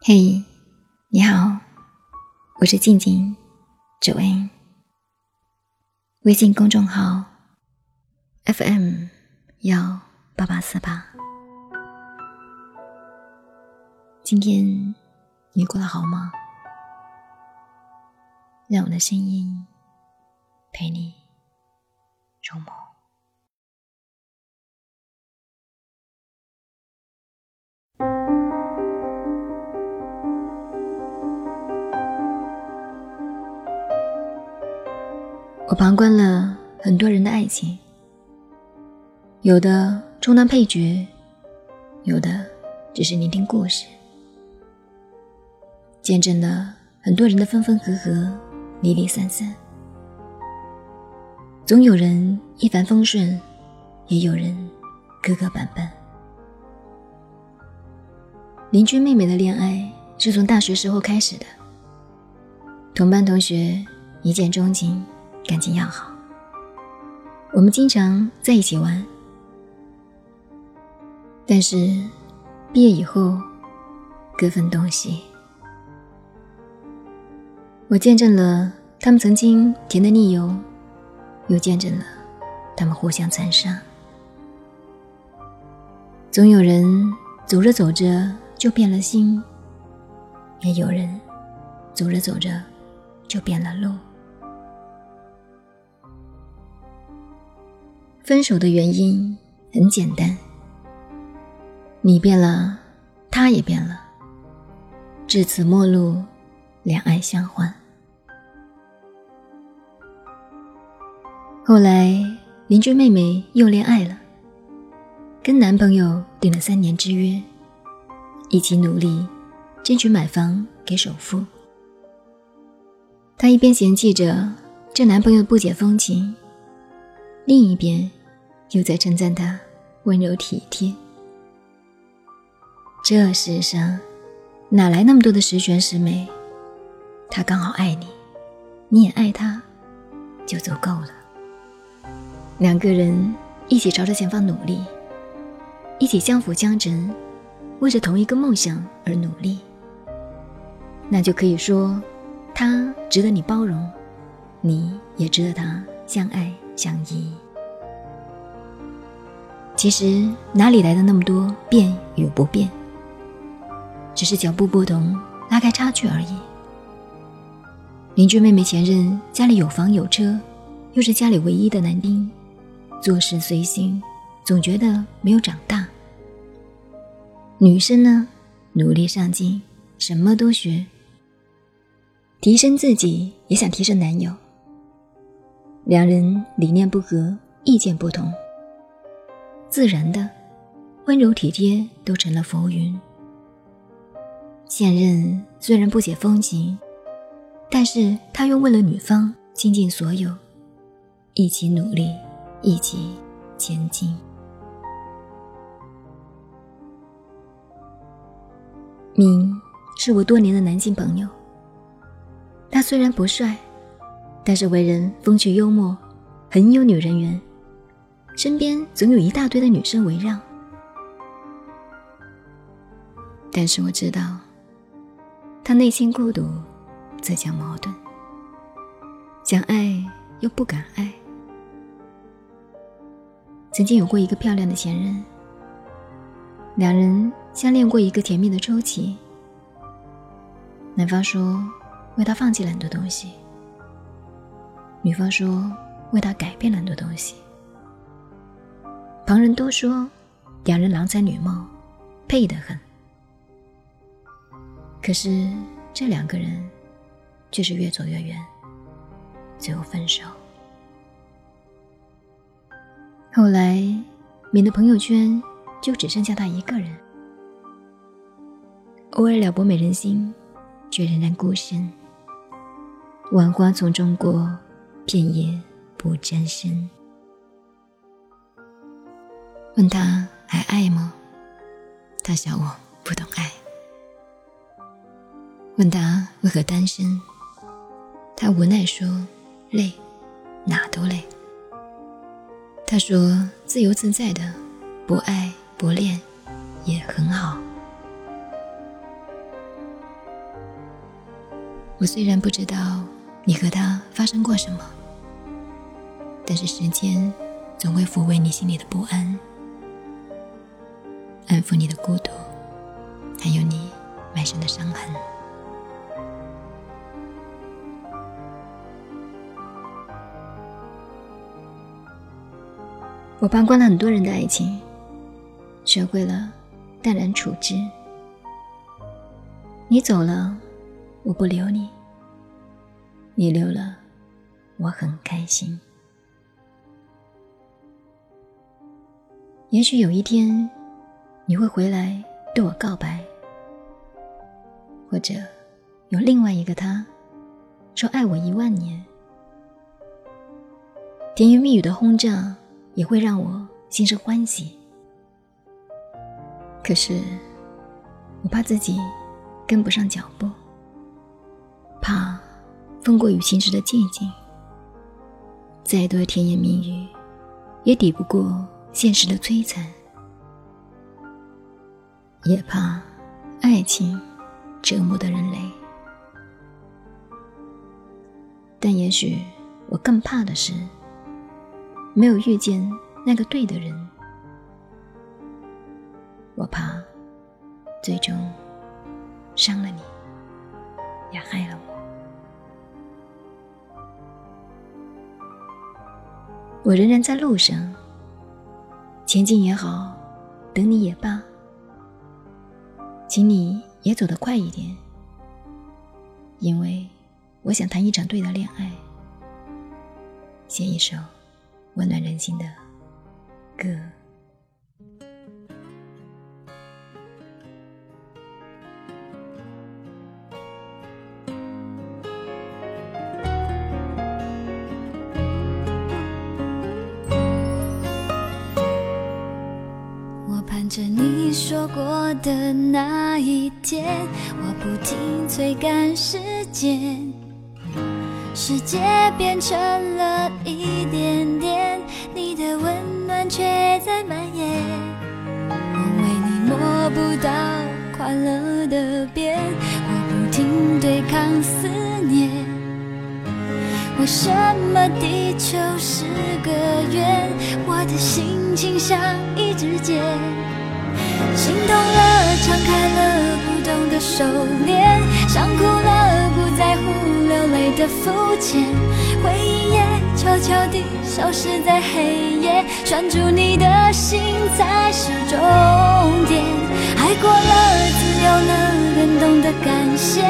嘿，你好，我是静静，九 N，微信公众号 FM 幺八八四八。今天你过得好吗？让我的声音陪你入梦。我旁观了很多人的爱情，有的充当配角，有的只是聆听故事，见证了很多人的分分合合、离离散散。总有人一帆风顺，也有人磕磕绊绊。邻居妹妹的恋爱是从大学时候开始的，同班同学一见钟情。感情要好，我们经常在一起玩。但是毕业以后，各分东西。我见证了他们曾经甜的腻油，又见证了他们互相残杀。总有人走着走着就变了心，也有人走着走着就变了路。分手的原因很简单，你变了，他也变了，至此陌路，两爱相欢。后来邻居妹妹又恋爱了，跟男朋友订了三年之约，一起努力争取买房给首付。她一边嫌弃着这男朋友不解风情，另一边。又在称赞他温柔体贴。这世上哪来那么多的十全十美？他刚好爱你，你也爱他，就足够了。两个人一起朝着前方努力，一起相辅相成，为着同一个梦想而努力，那就可以说，他值得你包容，你也值得他相爱相依。其实哪里来的那么多变与不变？只是脚步不同，拉开差距而已。邻居妹妹前任家里有房有车，又是家里唯一的男丁，做事随心，总觉得没有长大。女生呢，努力上进，什么都学，提升自己，也想提升男友。两人理念不合，意见不同。自然的，温柔体贴都成了浮云。现任虽然不解风情，但是他又为了女方倾尽所有，一起努力，一起前进。明是我多年的男性朋友，他虽然不帅，但是为人风趣幽默，很有女人缘。身边总有一大堆的女生围绕，但是我知道，他内心孤独，自相矛盾，想爱又不敢爱。曾经有过一个漂亮的前任，两人相恋过一个甜蜜的周期。男方说为他放弃了很多东西，女方说为他改变了很多东西。旁人都说，两人郎才女貌，配得很。可是这两个人，却是越走越远，最后分手。后来，敏的朋友圈就只剩下他一个人，偶尔撩拨美人心，却仍然孤身。万花丛中过，片叶不沾身。问他还爱吗？他笑我不懂爱。问他为何单身？他无奈说累，哪都累。他说自由自在的，不爱不恋也很好。我虽然不知道你和他发生过什么，但是时间总会抚慰你心里的不安，安抚你的孤独，还有你满身的伤痕。我旁观了很多人的爱情，学会了淡然处之。你走了，我不留你；你留了，我很开心。也许有一天，你会回来对我告白，或者有另外一个他，说爱我一万年。甜言蜜语的轰炸。也会让我心生欢喜，可是我怕自己跟不上脚步，怕风过雨晴时的寂静，再多甜言蜜语也抵不过现实的摧残，也怕爱情折磨的人累，但也许我更怕的是。没有遇见那个对的人，我怕最终伤了你，也害了我。我仍然在路上，前进也好，等你也罢，请你也走得快一点，因为我想谈一场对的恋爱，写一首。温暖人心的歌。说过的那一天，我不停催赶时间。世界变成了一点点，你的温暖却在蔓延。我为你摸不到快乐的边，我不停对抗思念。为什么地球是个圆？我的心情像一支箭，心痛了，敞开了不懂的收敛，想哭了，不在乎。流泪的肤浅，回忆也悄悄地消失在黑夜，拴住你的心才是终点。爱过了，自由了，更懂得感谢，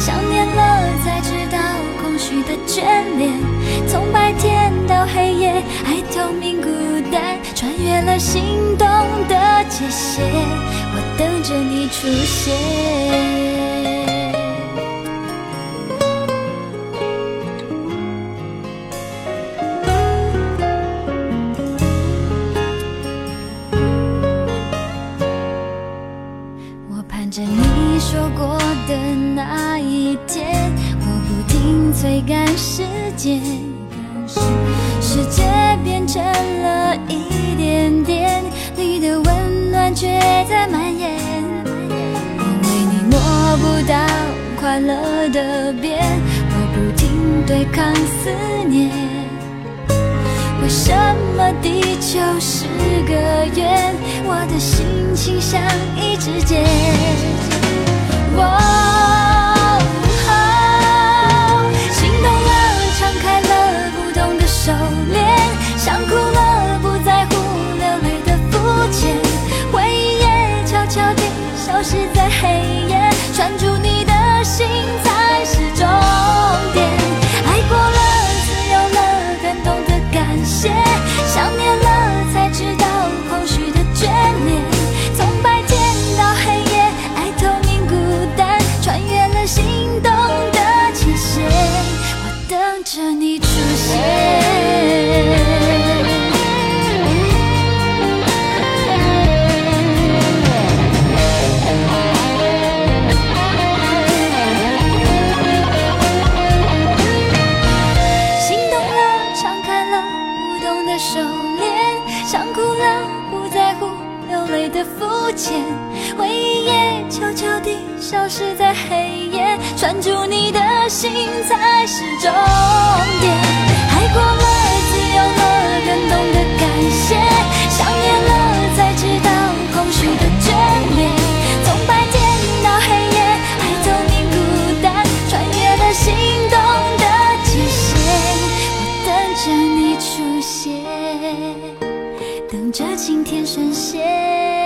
想念了才知道空虚的眷恋。出现。我盼着你说过的那一天我不停追赶时间时间变成了一点点你的温暖却在蔓延。找不到快乐的边，我不停对抗思念。为什么地球是个圆？我的心情像一支箭。我，住你的心才是终点，爱过了，自由了，更懂得感谢；想念了，才知道空虚的眷恋。从白天到黑夜，爱走你孤单，穿越了心动的极限。我等着你出现，等着晴天出现。